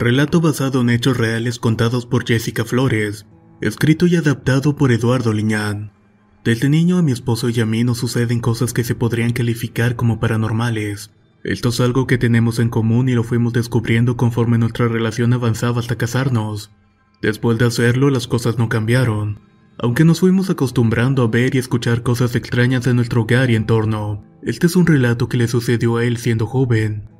Relato basado en hechos reales contados por Jessica Flores, escrito y adaptado por Eduardo Liñán. Desde niño a mi esposo y a mí nos suceden cosas que se podrían calificar como paranormales. Esto es algo que tenemos en común y lo fuimos descubriendo conforme nuestra relación avanzaba hasta casarnos. Después de hacerlo, las cosas no cambiaron. Aunque nos fuimos acostumbrando a ver y escuchar cosas extrañas de nuestro hogar y entorno, este es un relato que le sucedió a él siendo joven.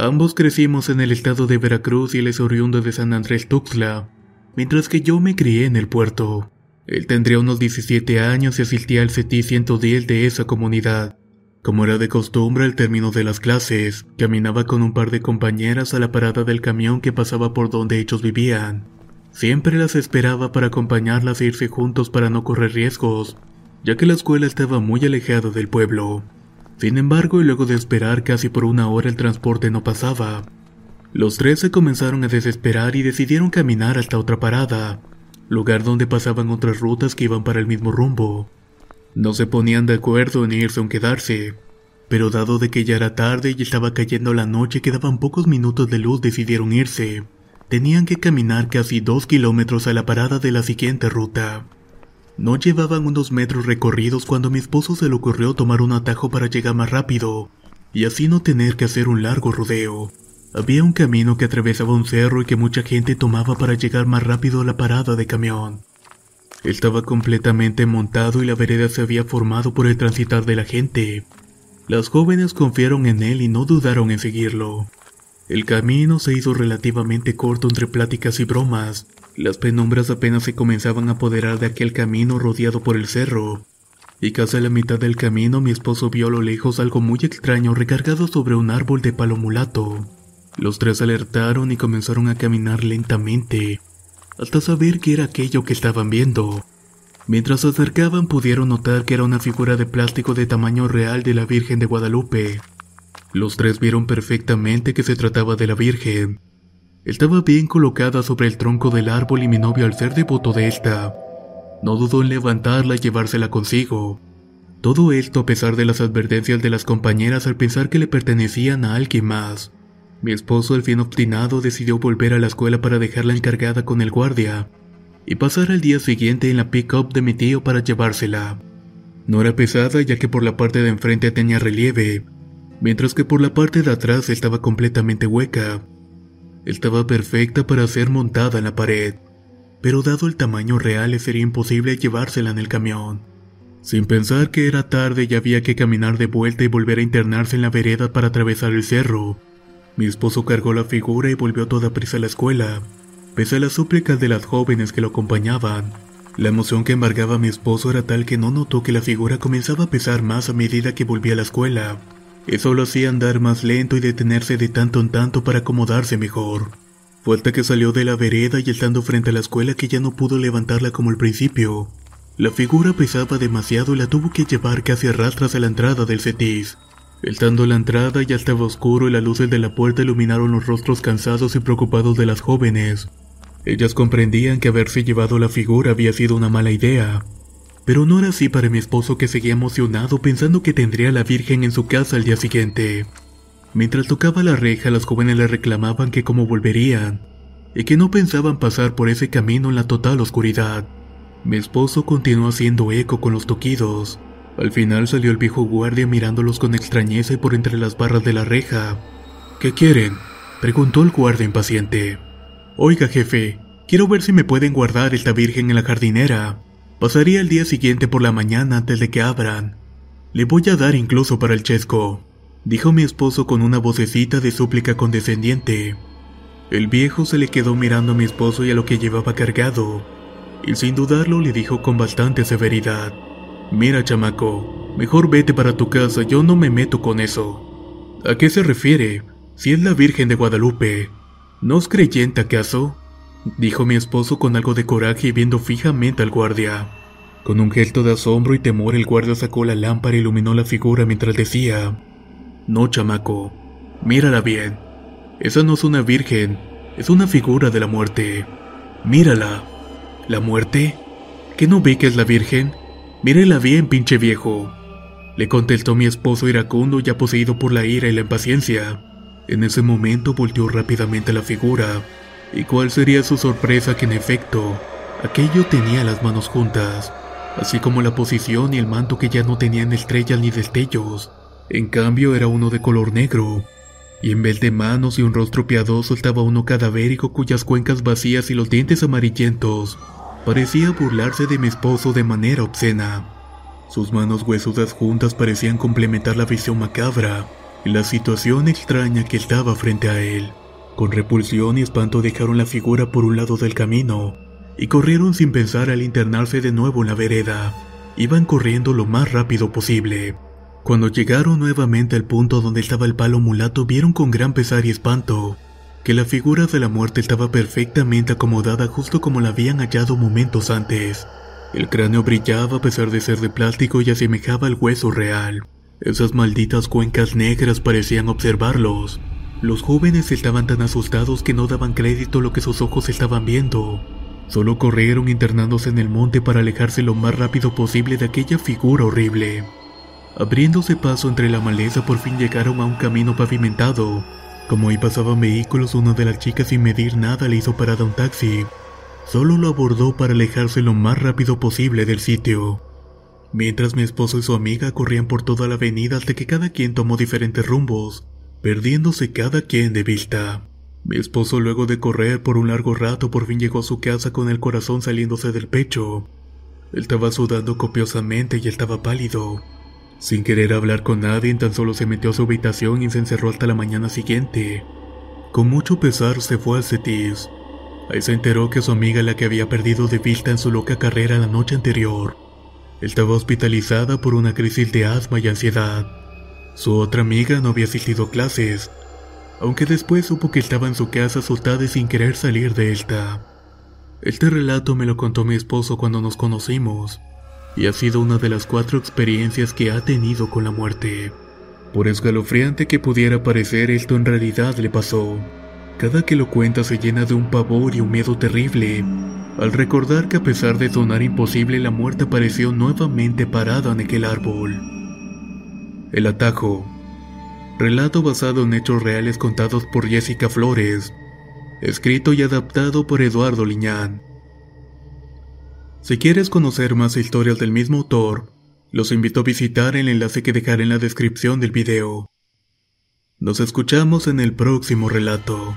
Ambos crecimos en el estado de Veracruz y él es oriundo de San Andrés Tuxtla, mientras que yo me crié en el puerto. Él tendría unos 17 años y asistía al CETI 110 de esa comunidad. Como era de costumbre al término de las clases, caminaba con un par de compañeras a la parada del camión que pasaba por donde ellos vivían. Siempre las esperaba para acompañarlas e irse juntos para no correr riesgos, ya que la escuela estaba muy alejada del pueblo. Sin embargo, y luego de esperar casi por una hora el transporte no pasaba, los tres se comenzaron a desesperar y decidieron caminar hasta otra parada, lugar donde pasaban otras rutas que iban para el mismo rumbo. No se ponían de acuerdo en irse o quedarse, pero dado de que ya era tarde y estaba cayendo la noche y quedaban pocos minutos de luz decidieron irse. Tenían que caminar casi dos kilómetros a la parada de la siguiente ruta. No llevaban unos metros recorridos cuando a mi esposo se le ocurrió tomar un atajo para llegar más rápido, y así no tener que hacer un largo rodeo. Había un camino que atravesaba un cerro y que mucha gente tomaba para llegar más rápido a la parada de camión. Estaba completamente montado y la vereda se había formado por el transitar de la gente. Las jóvenes confiaron en él y no dudaron en seguirlo. El camino se hizo relativamente corto entre pláticas y bromas. Las penumbras apenas se comenzaban a apoderar de aquel camino rodeado por el cerro. Y casi a la mitad del camino mi esposo vio a lo lejos algo muy extraño recargado sobre un árbol de palo mulato. Los tres alertaron y comenzaron a caminar lentamente, hasta saber qué era aquello que estaban viendo. Mientras se acercaban pudieron notar que era una figura de plástico de tamaño real de la Virgen de Guadalupe. Los tres vieron perfectamente que se trataba de la Virgen. Estaba bien colocada sobre el tronco del árbol y mi novio al ser devoto de esta, no dudó en levantarla y llevársela consigo. Todo esto a pesar de las advertencias de las compañeras al pensar que le pertenecían a alguien más. Mi esposo, al fin obstinado, decidió volver a la escuela para dejarla encargada con el guardia y pasar al día siguiente en la pick-up de mi tío para llevársela. No era pesada ya que por la parte de enfrente tenía relieve, mientras que por la parte de atrás estaba completamente hueca. Estaba perfecta para ser montada en la pared, pero dado el tamaño real sería imposible llevársela en el camión. Sin pensar que era tarde y había que caminar de vuelta y volver a internarse en la vereda para atravesar el cerro, mi esposo cargó la figura y volvió a toda prisa a la escuela. Pese a las súplicas de las jóvenes que lo acompañaban, la emoción que embargaba a mi esposo era tal que no notó que la figura comenzaba a pesar más a medida que volvía a la escuela. Eso lo hacía andar más lento y detenerse de tanto en tanto para acomodarse mejor. Fue hasta que salió de la vereda y estando frente a la escuela que ya no pudo levantarla como al principio. La figura pesaba demasiado y la tuvo que llevar casi a rastras a la entrada del CETIS. Estando la entrada ya estaba oscuro y las luces de la puerta iluminaron los rostros cansados y preocupados de las jóvenes. Ellas comprendían que haberse llevado la figura había sido una mala idea. Pero no era así para mi esposo que seguía emocionado pensando que tendría a la Virgen en su casa al día siguiente. Mientras tocaba la reja, las jóvenes le reclamaban que cómo volverían, y que no pensaban pasar por ese camino en la total oscuridad. Mi esposo continuó haciendo eco con los toquidos. Al final salió el viejo guardia mirándolos con extrañeza y por entre las barras de la reja. ¿Qué quieren? preguntó el guardia impaciente. Oiga, jefe, quiero ver si me pueden guardar esta virgen en la jardinera. Pasaría el día siguiente por la mañana antes de que abran. Le voy a dar incluso para el chesco, dijo mi esposo con una vocecita de súplica condescendiente. El viejo se le quedó mirando a mi esposo y a lo que llevaba cargado, y sin dudarlo le dijo con bastante severidad, Mira chamaco, mejor vete para tu casa, yo no me meto con eso. ¿A qué se refiere? Si es la Virgen de Guadalupe. ¿No es creyente acaso? Dijo mi esposo con algo de coraje y viendo fijamente al guardia. Con un gesto de asombro y temor el guardia sacó la lámpara e iluminó la figura mientras decía, No chamaco, mírala bien. Esa no es una virgen, es una figura de la muerte. Mírala. ¿La muerte? ¿Qué no ve que es la virgen? Mírela bien, pinche viejo. Le contestó mi esposo iracundo ya poseído por la ira y la impaciencia. En ese momento volteó rápidamente la figura. ¿Y cuál sería su sorpresa que en efecto, aquello tenía las manos juntas, así como la posición y el manto que ya no tenían estrellas ni destellos. En cambio era uno de color negro, y en vez de manos y un rostro piadoso estaba uno cadavérico cuyas cuencas vacías y los dientes amarillentos parecía burlarse de mi esposo de manera obscena. Sus manos huesudas juntas parecían complementar la visión macabra y la situación extraña que estaba frente a él. Con repulsión y espanto dejaron la figura por un lado del camino y corrieron sin pensar al internarse de nuevo en la vereda. Iban corriendo lo más rápido posible. Cuando llegaron nuevamente al punto donde estaba el palo mulato, vieron con gran pesar y espanto que la figura de la muerte estaba perfectamente acomodada justo como la habían hallado momentos antes. El cráneo brillaba a pesar de ser de plástico y asemejaba al hueso real. Esas malditas cuencas negras parecían observarlos. Los jóvenes estaban tan asustados que no daban crédito a lo que sus ojos estaban viendo. Solo corrieron internándose en el monte para alejarse lo más rápido posible de aquella figura horrible. Abriéndose paso entre la maleza por fin llegaron a un camino pavimentado. Como ahí pasaban vehículos, una de las chicas sin medir nada le hizo parada un taxi. Solo lo abordó para alejarse lo más rápido posible del sitio. Mientras mi esposo y su amiga corrían por toda la avenida hasta que cada quien tomó diferentes rumbos, perdiéndose cada quien de vista. Mi esposo luego de correr por un largo rato por fin llegó a su casa con el corazón saliéndose del pecho. Él estaba sudando copiosamente y estaba pálido. Sin querer hablar con nadie, tan solo se metió a su habitación y se encerró hasta la mañana siguiente. Con mucho pesar se fue al CETIS. Ahí se enteró que su amiga la que había perdido de vista en su loca carrera la noche anterior. Estaba hospitalizada por una crisis de asma y ansiedad. Su otra amiga no había asistido a clases, aunque después supo que estaba en su casa asustada y sin querer salir de esta. Este relato me lo contó mi esposo cuando nos conocimos y ha sido una de las cuatro experiencias que ha tenido con la muerte. Por escalofriante que pudiera parecer, esto en realidad le pasó. Cada que lo cuenta se llena de un pavor y un miedo terrible, al recordar que a pesar de sonar imposible, la muerte apareció nuevamente parada en aquel árbol. El atajo. Relato basado en hechos reales contados por Jessica Flores. Escrito y adaptado por Eduardo Liñán. Si quieres conocer más historias del mismo autor, los invito a visitar el enlace que dejaré en la descripción del video. Nos escuchamos en el próximo relato.